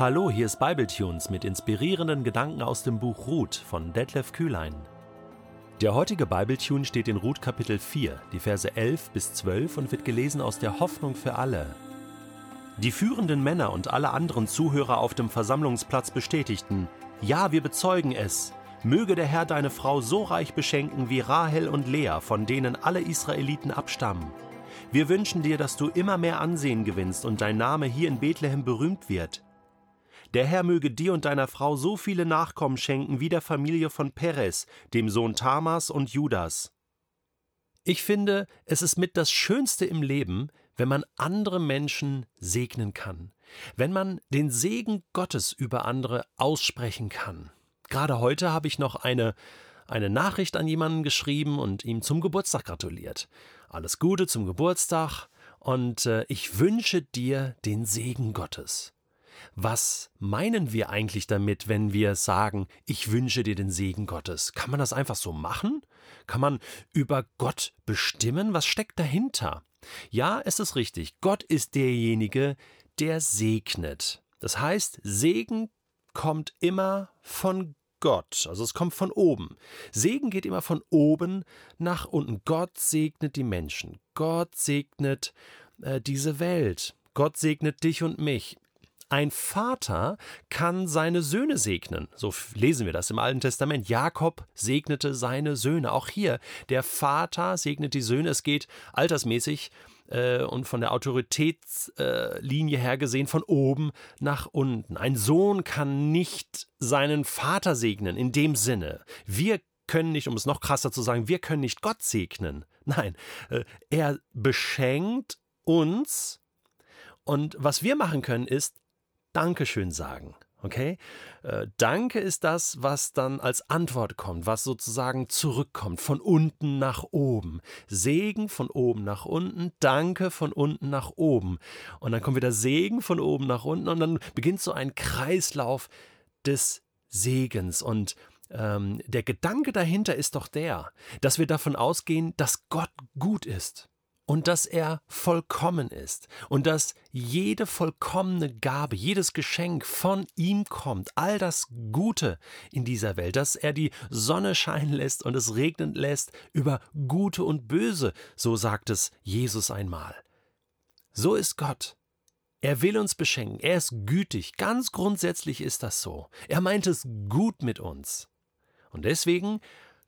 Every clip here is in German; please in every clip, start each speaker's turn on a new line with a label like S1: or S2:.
S1: Hallo, hier ist Bibletunes mit inspirierenden Gedanken aus dem Buch Ruth von Detlef Kühlein. Der heutige Bibletune steht in Ruth Kapitel 4, die Verse 11 bis 12 und wird gelesen aus der Hoffnung für alle. Die führenden Männer und alle anderen Zuhörer auf dem Versammlungsplatz bestätigten: Ja, wir bezeugen es. Möge der Herr deine Frau so reich beschenken wie Rahel und Lea, von denen alle Israeliten abstammen. Wir wünschen dir, dass du immer mehr Ansehen gewinnst und dein Name hier in Bethlehem berühmt wird. Der Herr möge dir und deiner Frau so viele Nachkommen schenken wie der Familie von Perez, dem Sohn Tamas und Judas. Ich finde, es ist mit das Schönste im Leben, wenn man andere Menschen segnen kann, wenn man den Segen Gottes über andere aussprechen kann. Gerade heute habe ich noch eine, eine Nachricht an jemanden geschrieben und ihm zum Geburtstag gratuliert. Alles Gute zum Geburtstag und äh, ich wünsche dir den Segen Gottes. Was meinen wir eigentlich damit, wenn wir sagen, ich wünsche dir den Segen Gottes? Kann man das einfach so machen? Kann man über Gott bestimmen? Was steckt dahinter? Ja, es ist richtig. Gott ist derjenige, der segnet. Das heißt, Segen kommt immer von Gott, also es kommt von oben. Segen geht immer von oben nach unten. Gott segnet die Menschen. Gott segnet äh, diese Welt. Gott segnet dich und mich. Ein Vater kann seine Söhne segnen. So lesen wir das im Alten Testament. Jakob segnete seine Söhne. Auch hier, der Vater segnet die Söhne. Es geht altersmäßig äh, und von der Autoritätslinie äh, her gesehen von oben nach unten. Ein Sohn kann nicht seinen Vater segnen in dem Sinne. Wir können nicht, um es noch krasser zu sagen, wir können nicht Gott segnen. Nein, äh, er beschenkt uns und was wir machen können, ist Dankeschön sagen. Okay? Äh, Danke ist das, was dann als Antwort kommt, was sozusagen zurückkommt, von unten nach oben. Segen von oben nach unten, Danke von unten nach oben. Und dann kommt wieder Segen von oben nach unten und dann beginnt so ein Kreislauf des Segens. Und ähm, der Gedanke dahinter ist doch der, dass wir davon ausgehen, dass Gott gut ist und dass er vollkommen ist und dass jede vollkommene Gabe, jedes Geschenk von ihm kommt, all das Gute in dieser Welt, dass er die Sonne scheinen lässt und es regnen lässt über Gute und Böse, so sagt es Jesus einmal. So ist Gott. Er will uns beschenken, er ist gütig, ganz grundsätzlich ist das so. Er meint es gut mit uns. Und deswegen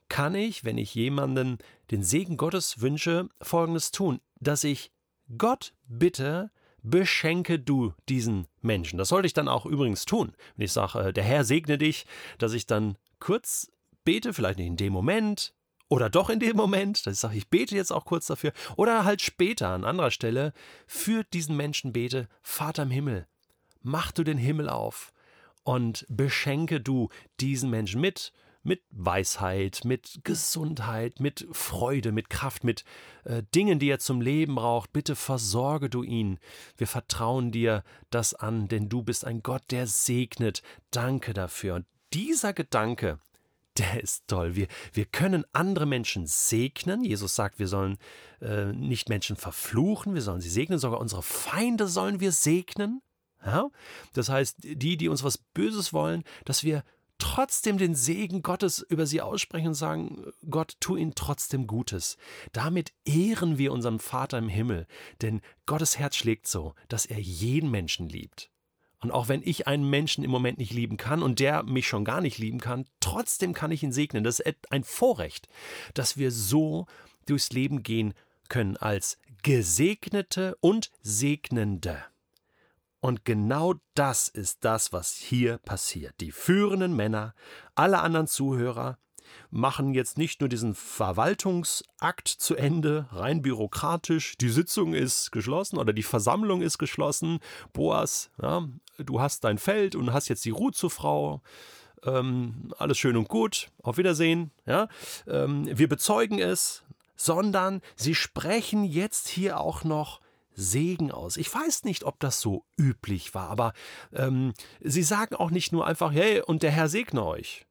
S1: kann ich, wenn ich jemanden den Segen Gottes wünsche, Folgendes tun, dass ich Gott bitte, beschenke du diesen Menschen. Das sollte ich dann auch übrigens tun. Wenn ich sage, äh, der Herr segne dich, dass ich dann kurz bete, vielleicht nicht in dem Moment oder doch in dem Moment, dass ich sage, ich bete jetzt auch kurz dafür oder halt später an anderer Stelle für diesen Menschen bete, Vater im Himmel, mach du den Himmel auf und beschenke du diesen Menschen mit mit Weisheit, mit Gesundheit, mit Freude, mit Kraft, mit äh, Dingen, die er zum Leben braucht. Bitte versorge du ihn. Wir vertrauen dir das an, denn du bist ein Gott, der segnet. Danke dafür. Und dieser Gedanke, der ist toll. Wir, wir können andere Menschen segnen. Jesus sagt, wir sollen äh, nicht Menschen verfluchen, wir sollen sie segnen, sogar unsere Feinde sollen wir segnen. Ja? Das heißt, die, die uns was Böses wollen, dass wir trotzdem den Segen Gottes über sie aussprechen und sagen, Gott, tu ihnen trotzdem Gutes. Damit ehren wir unseren Vater im Himmel, denn Gottes Herz schlägt so, dass er jeden Menschen liebt. Und auch wenn ich einen Menschen im Moment nicht lieben kann und der mich schon gar nicht lieben kann, trotzdem kann ich ihn segnen. Das ist ein Vorrecht, dass wir so durchs Leben gehen können als Gesegnete und Segnende. Und genau das ist das, was hier passiert. Die führenden Männer, alle anderen Zuhörer, machen jetzt nicht nur diesen Verwaltungsakt zu Ende, rein bürokratisch, die Sitzung ist geschlossen oder die Versammlung ist geschlossen. Boas, ja, du hast dein Feld und hast jetzt die Ruhe zur Frau. Ähm, alles schön und gut, auf Wiedersehen. Ja, ähm, wir bezeugen es, sondern sie sprechen jetzt hier auch noch Segen aus. Ich weiß nicht, ob das so üblich war, aber ähm, sie sagen auch nicht nur einfach, hey, und der Herr segne euch,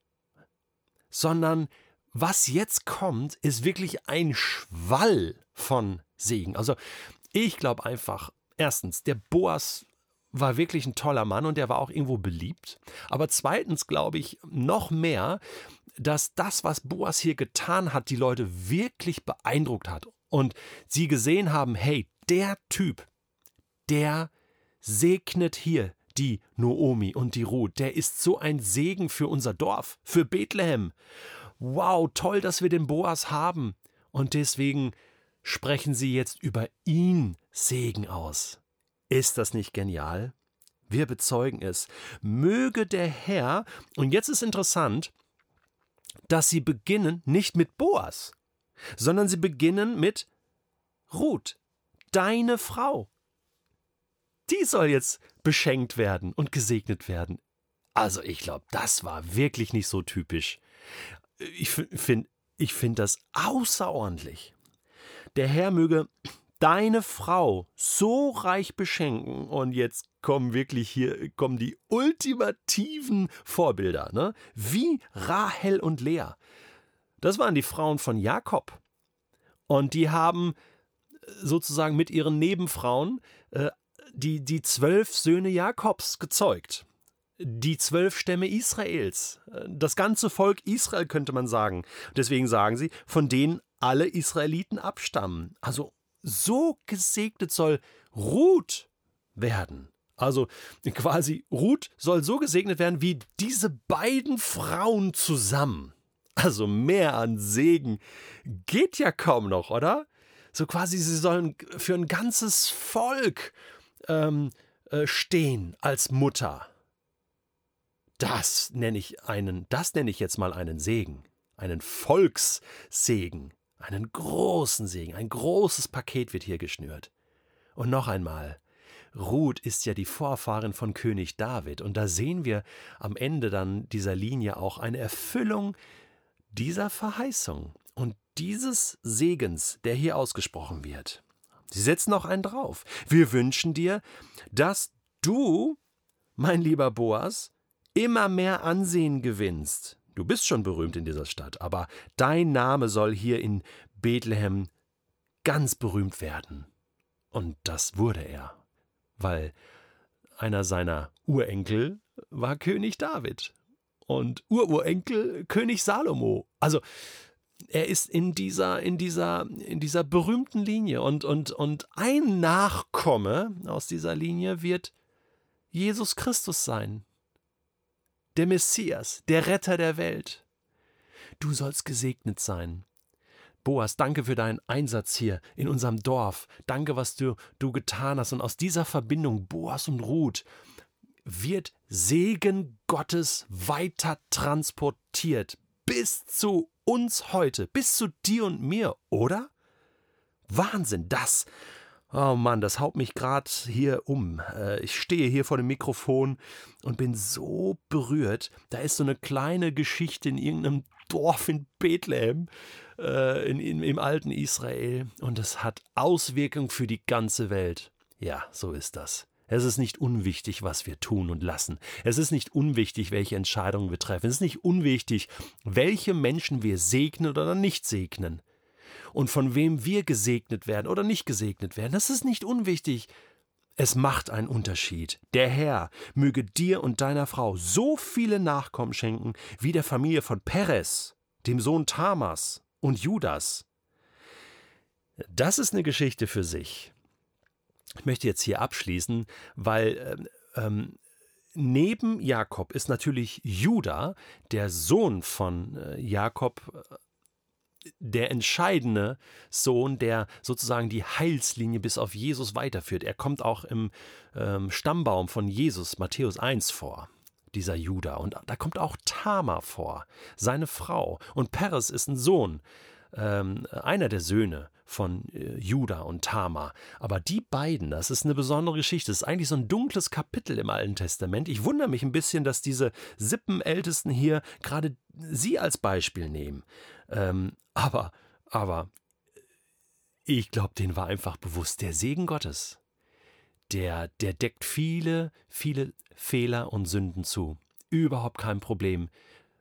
S1: sondern was jetzt kommt, ist wirklich ein Schwall von Segen. Also ich glaube einfach, erstens, der Boas war wirklich ein toller Mann und er war auch irgendwo beliebt. Aber zweitens glaube ich noch mehr, dass das, was Boas hier getan hat, die Leute wirklich beeindruckt hat und sie gesehen haben, hey, der Typ, der segnet hier die Noomi und die Ruth, der ist so ein Segen für unser Dorf, für Bethlehem. Wow, toll, dass wir den Boas haben. Und deswegen sprechen sie jetzt über ihn Segen aus. Ist das nicht genial? Wir bezeugen es. Möge der Herr, und jetzt ist interessant, dass sie beginnen nicht mit Boas, sondern sie beginnen mit Ruth, deine Frau. Die soll jetzt beschenkt werden und gesegnet werden. Also ich glaube, das war wirklich nicht so typisch. Ich finde ich find das außerordentlich. Der Herr möge deine Frau so reich beschenken und jetzt kommen wirklich hier kommen die ultimativen Vorbilder, ne? Wie Rahel und Lea. Das waren die Frauen von Jakob. Und die haben sozusagen mit ihren Nebenfrauen äh, die, die zwölf Söhne Jakobs gezeugt. Die zwölf Stämme Israels. Äh, das ganze Volk Israel könnte man sagen. Deswegen sagen sie, von denen alle Israeliten abstammen. Also so gesegnet soll Ruth werden. Also quasi Ruth soll so gesegnet werden wie diese beiden Frauen zusammen. Also mehr an Segen geht ja kaum noch, oder? So quasi, sie sollen für ein ganzes Volk ähm, äh, stehen als Mutter. Das nenne ich einen, das nenne ich jetzt mal einen Segen, einen Volkssegen. Einen großen Segen, ein großes Paket wird hier geschnürt. Und noch einmal, Ruth ist ja die Vorfahrin von König David, und da sehen wir am Ende dann dieser Linie auch eine Erfüllung dieser Verheißung und dieses Segens, der hier ausgesprochen wird. Sie setzen noch einen drauf. Wir wünschen dir, dass du, mein lieber Boas, immer mehr Ansehen gewinnst Du bist schon berühmt in dieser Stadt, aber dein Name soll hier in Bethlehem ganz berühmt werden. Und das wurde er, weil einer seiner Urenkel war König David und Ururenkel König Salomo. Also er ist in dieser, in dieser, in dieser berühmten Linie und, und, und ein Nachkomme aus dieser Linie wird Jesus Christus sein der Messias, der Retter der Welt. Du sollst gesegnet sein. Boas, danke für deinen Einsatz hier in unserem Dorf. Danke, was du, du getan hast. Und aus dieser Verbindung, Boas und Ruth, wird Segen Gottes weiter transportiert bis zu uns heute, bis zu dir und mir, oder? Wahnsinn, das Oh Mann, das haut mich gerade hier um. Äh, ich stehe hier vor dem Mikrofon und bin so berührt. Da ist so eine kleine Geschichte in irgendeinem Dorf in Bethlehem, äh, in, in, im alten Israel. Und es hat Auswirkungen für die ganze Welt. Ja, so ist das. Es ist nicht unwichtig, was wir tun und lassen. Es ist nicht unwichtig, welche Entscheidungen wir treffen. Es ist nicht unwichtig, welche Menschen wir segnen oder nicht segnen und von wem wir gesegnet werden oder nicht gesegnet werden, das ist nicht unwichtig. Es macht einen Unterschied. Der Herr möge dir und deiner Frau so viele Nachkommen schenken wie der Familie von Perez, dem Sohn Tamas und Judas. Das ist eine Geschichte für sich. Ich möchte jetzt hier abschließen, weil ähm, ähm neben Jakob ist natürlich Judah, der Sohn von äh, Jakob, der entscheidende Sohn, der sozusagen die Heilslinie bis auf Jesus weiterführt. Er kommt auch im ähm, Stammbaum von Jesus, Matthäus 1, vor, dieser Judah. Und da kommt auch Tamar vor, seine Frau. Und Peres ist ein Sohn, ähm, einer der Söhne von äh, Juda und Tamar. Aber die beiden, das ist eine besondere Geschichte. Das ist eigentlich so ein dunkles Kapitel im Alten Testament. Ich wundere mich ein bisschen, dass diese Sippenältesten hier gerade sie als Beispiel nehmen. Ähm, aber, aber, ich glaube, denen war einfach bewusst der Segen Gottes. Der, der deckt viele, viele Fehler und Sünden zu. Überhaupt kein Problem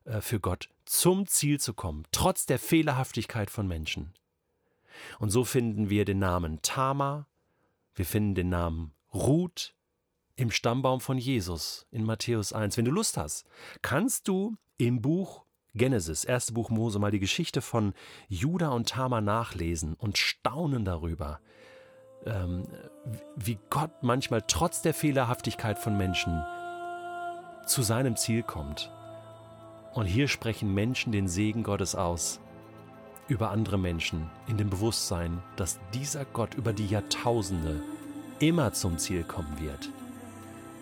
S1: äh, für Gott, zum Ziel zu kommen, trotz der Fehlerhaftigkeit von Menschen. Und so finden wir den Namen Tama, wir finden den Namen Ruth im Stammbaum von Jesus in Matthäus 1. Wenn du Lust hast, kannst du im Buch Genesis, erste Buch Mose, mal die Geschichte von Judah und Tamar nachlesen und staunen darüber, ähm, wie Gott manchmal trotz der Fehlerhaftigkeit von Menschen zu seinem Ziel kommt. Und hier sprechen Menschen den Segen Gottes aus über andere Menschen in dem Bewusstsein, dass dieser Gott über die Jahrtausende immer zum Ziel kommen wird.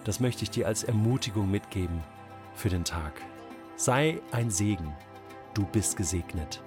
S1: Das möchte ich dir als Ermutigung mitgeben für den Tag. Sei ein Segen. Du bist gesegnet.